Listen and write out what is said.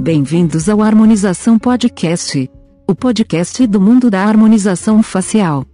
Bem-vindos ao Harmonização Podcast, o podcast do mundo da harmonização facial.